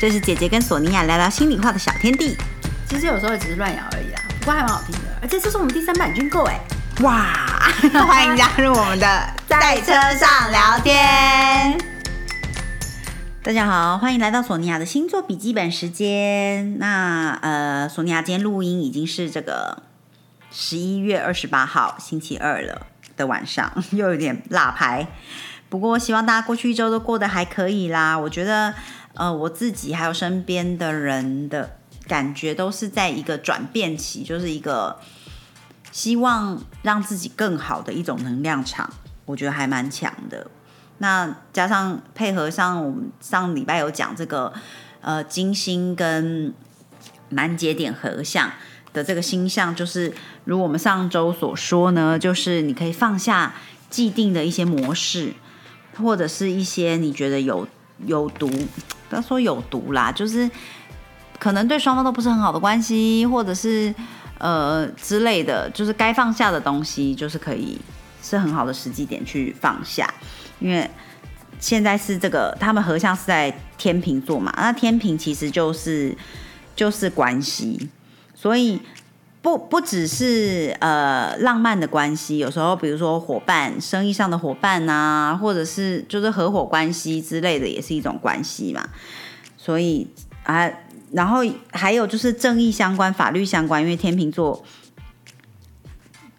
这是姐姐跟索尼娅聊聊心里话的小天地。其实有时候只是乱咬而已啦，不过还蛮好听的。而且这是我们第三版军购哎，哇！欢迎加入我们的在车上聊天。大家好，欢迎来到索尼娅的星座笔记本时间。那呃，索尼娅今天录音已经是这个十一月二十八号星期二了的晚上，又有点辣牌。不过希望大家过去一周都过得还可以啦。我觉得呃，我自己还有身边的人的感觉都是在一个转变期，就是一个希望让自己更好的一种能量场，我觉得还蛮强的。那加上配合上我们上礼拜有讲这个呃金星跟满节点合相的这个星象，就是如我们上周所说呢，就是你可以放下既定的一些模式，或者是一些你觉得有有毒，不要说有毒啦，就是可能对双方都不是很好的关系，或者是呃之类的，就是该放下的东西，就是可以是很好的时机点去放下。因为现在是这个，他们合相是在天平座嘛，那天平其实就是就是关系，所以不不只是呃浪漫的关系，有时候比如说伙伴、生意上的伙伴啊，或者是就是合伙关系之类的，也是一种关系嘛。所以啊，然后还有就是正义相关、法律相关，因为天秤座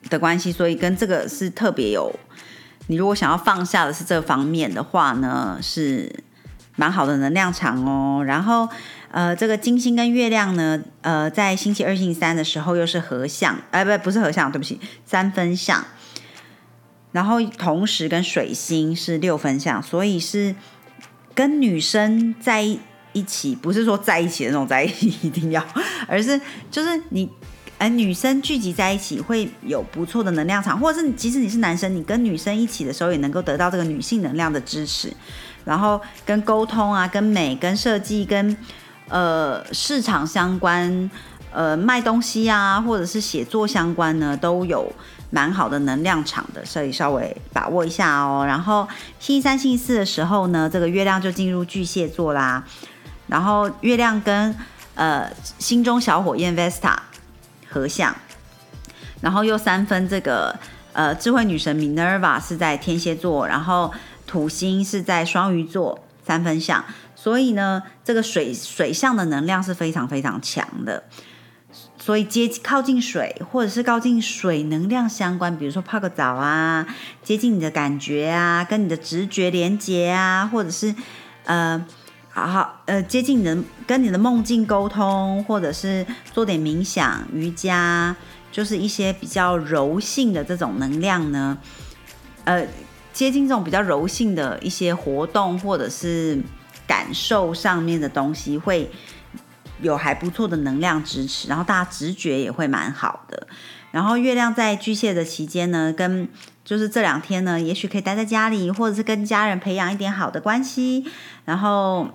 的关系，所以跟这个是特别有。你如果想要放下的是这方面的话呢，是蛮好的能量场哦。然后，呃，这个金星跟月亮呢，呃，在星期二、星期三的时候又是合相，哎，不，不是合相，对不起，三分相。然后同时跟水星是六分相，所以是跟女生在一起，不是说在一起的那种在一起一定要，而是就是你。哎，女生聚集在一起会有不错的能量场，或者是即使你是男生，你跟女生一起的时候也能够得到这个女性能量的支持，然后跟沟通啊、跟美、跟设计、跟呃市场相关，呃卖东西啊，或者是写作相关呢，都有蛮好的能量场的，所以稍微把握一下哦。然后星期三、星期四的时候呢，这个月亮就进入巨蟹座啦，然后月亮跟呃心中小火焰 Vesta。合相，然后又三分这个呃智慧女神 Minerva 是在天蝎座，然后土星是在双鱼座三分相，所以呢这个水水象的能量是非常非常强的，所以接靠近水或者是靠近水能量相关，比如说泡个澡啊，接近你的感觉啊，跟你的直觉连接啊，或者是呃。好好，呃，接近你的，跟你的梦境沟通，或者是做点冥想、瑜伽，就是一些比较柔性的这种能量呢。呃，接近这种比较柔性的一些活动，或者是感受上面的东西，会有还不错的能量支持，然后大家直觉也会蛮好的。然后月亮在巨蟹的期间呢，跟就是这两天呢，也许可以待在家里，或者是跟家人培养一点好的关系，然后。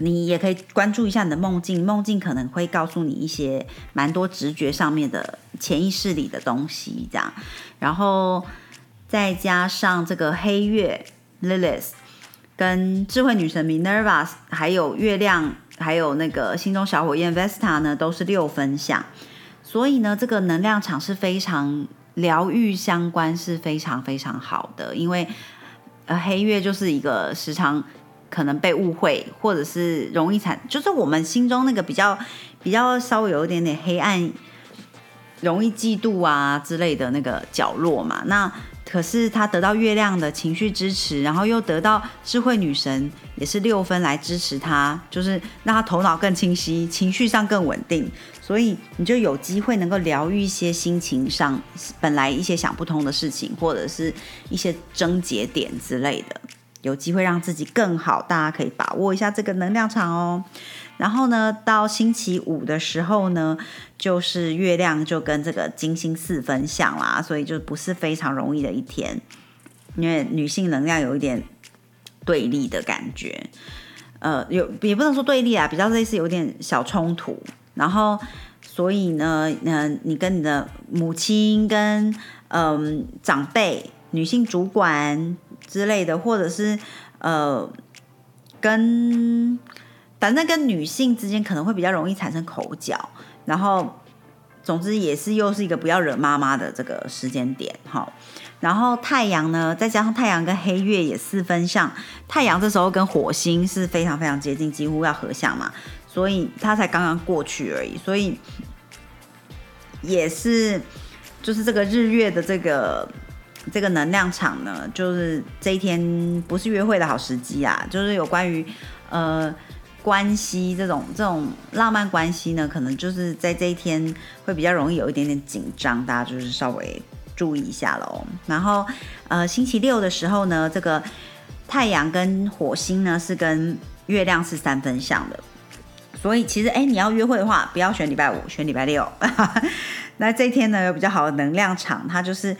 你也可以关注一下你的梦境，梦境可能会告诉你一些蛮多直觉上面的潜意识里的东西，这样。然后再加上这个黑月 Lilith 跟智慧女神 Minerva，还有月亮，还有那个心中小火焰 Vesta 呢，都是六分相。所以呢，这个能量场是非常疗愈相关，是非常非常好的。因为呃，黑月就是一个时常。可能被误会，或者是容易产，就是我们心中那个比较比较稍微有一点点黑暗，容易嫉妒啊之类的那个角落嘛。那可是他得到月亮的情绪支持，然后又得到智慧女神也是六分来支持他，就是让他头脑更清晰，情绪上更稳定，所以你就有机会能够疗愈一些心情上本来一些想不通的事情，或者是一些症结点之类的。有机会让自己更好，大家可以把握一下这个能量场哦。然后呢，到星期五的时候呢，就是月亮就跟这个金星四分相啦，所以就不是非常容易的一天，因为女性能量有一点对立的感觉，呃，有也不能说对立啊，比较类似有点小冲突。然后，所以呢，嗯，你跟你的母亲跟嗯长辈、女性主管。之类的，或者是呃，跟反正跟女性之间可能会比较容易产生口角，然后总之也是又是一个不要惹妈妈的这个时间点哈。然后太阳呢，再加上太阳跟黑月也四分相，太阳这时候跟火星是非常非常接近，几乎要合相嘛，所以它才刚刚过去而已，所以也是就是这个日月的这个这个能量场呢，就是这一天不是约会的好时机啊，就是有关于呃关系这种这种浪漫关系呢，可能就是在这一天会比较容易有一点点紧张，大家就是稍微。注意一下喽，然后呃，星期六的时候呢，这个太阳跟火星呢是跟月亮是三分相的，所以其实哎，你要约会的话，不要选礼拜五，选礼拜六。那这一天呢有比较好的能量场，它就是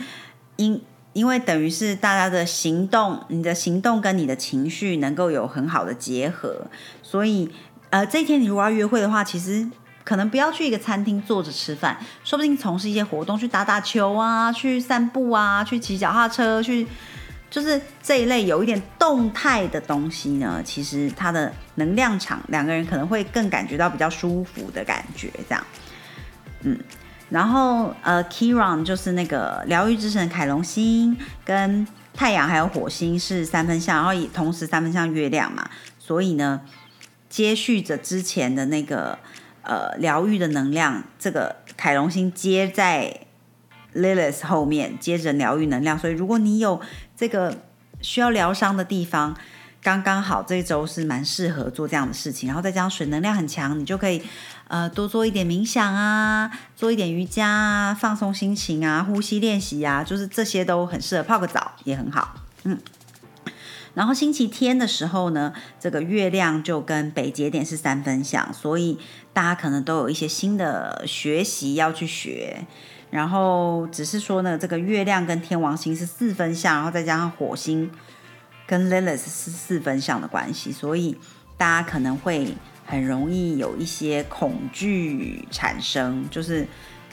因因为等于是大家的行动，你的行动跟你的情绪能够有很好的结合，所以呃，这一天你如果要约会的话，其实。可能不要去一个餐厅坐着吃饭，说不定从事一些活动，去打打球啊，去散步啊，去骑脚踏车，去就是这一类有一点动态的东西呢。其实它的能量场，两个人可能会更感觉到比较舒服的感觉，这样。嗯，然后呃，Kiran 就是那个疗愈之神凯龙星，跟太阳还有火星是三分相，然后也同时三分相月亮嘛，所以呢，接续着之前的那个。呃，疗愈的能量，这个凯龙星接在 Lilith 后面，接着疗愈能量。所以，如果你有这个需要疗伤的地方，刚刚好这一周是蛮适合做这样的事情。然后再加上水能量很强，你就可以呃多做一点冥想啊，做一点瑜伽啊，放松心情啊，呼吸练习啊，就是这些都很适合。泡个澡也很好，嗯。然后星期天的时候呢，这个月亮就跟北节点是三分相，所以大家可能都有一些新的学习要去学。然后只是说呢，这个月亮跟天王星是四分相，然后再加上火星跟 Lilith 是四分相的关系，所以大家可能会很容易有一些恐惧产生，就是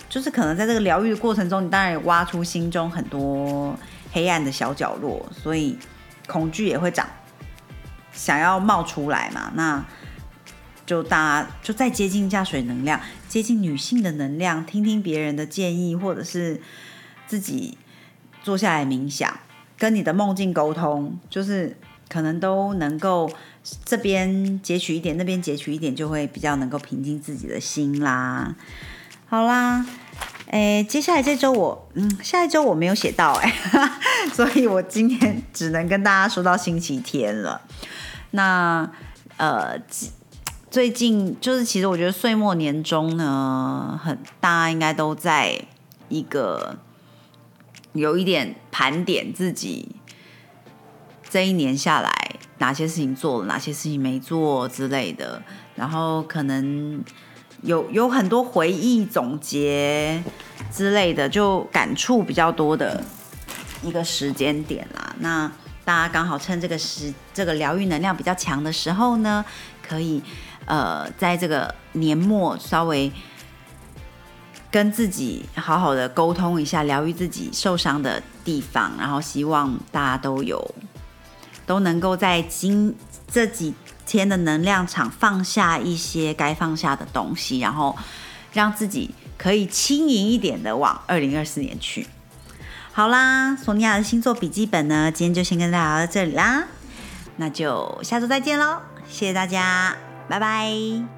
就是可能在这个疗愈的过程中，你当然也挖出心中很多黑暗的小角落，所以。恐惧也会长，想要冒出来嘛？那就大家就再接近下水能量，接近女性的能量，听听别人的建议，或者是自己坐下来冥想，跟你的梦境沟通，就是可能都能够这边截取一点，那边截取一点，就会比较能够平静自己的心啦。好啦。哎，接下来这周我，嗯，下一周我没有写到哎，所以我今天只能跟大家说到星期天了。那呃，最近就是其实我觉得岁末年终呢，很大家应该都在一个有一点盘点自己这一年下来哪些事情做了，哪些事情没做之类的，然后可能。有有很多回忆总结之类的，就感触比较多的一个时间点啦。那大家刚好趁这个时这个疗愈能量比较强的时候呢，可以呃在这个年末稍微跟自己好好的沟通一下，疗愈自己受伤的地方。然后希望大家都有都能够在今这几。天的能量场放下一些该放下的东西，然后让自己可以轻盈一点的往二零二四年去。好啦，索尼娅的星座笔记本呢，今天就先跟大家聊到这里啦，那就下周再见喽，谢谢大家，拜拜。